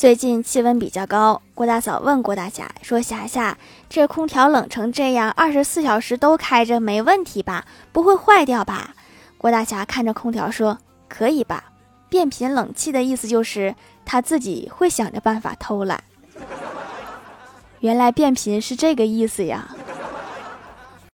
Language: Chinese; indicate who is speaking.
Speaker 1: 最近气温比较高，郭大嫂问郭大侠说：“霞霞，这空调冷成这样，二十四小时都开着没问题吧？不会坏掉吧？”郭大侠看着空调说：“可以吧？变频冷气的意思就是他自己会想着办法偷懒。原来变频是这个意思呀。”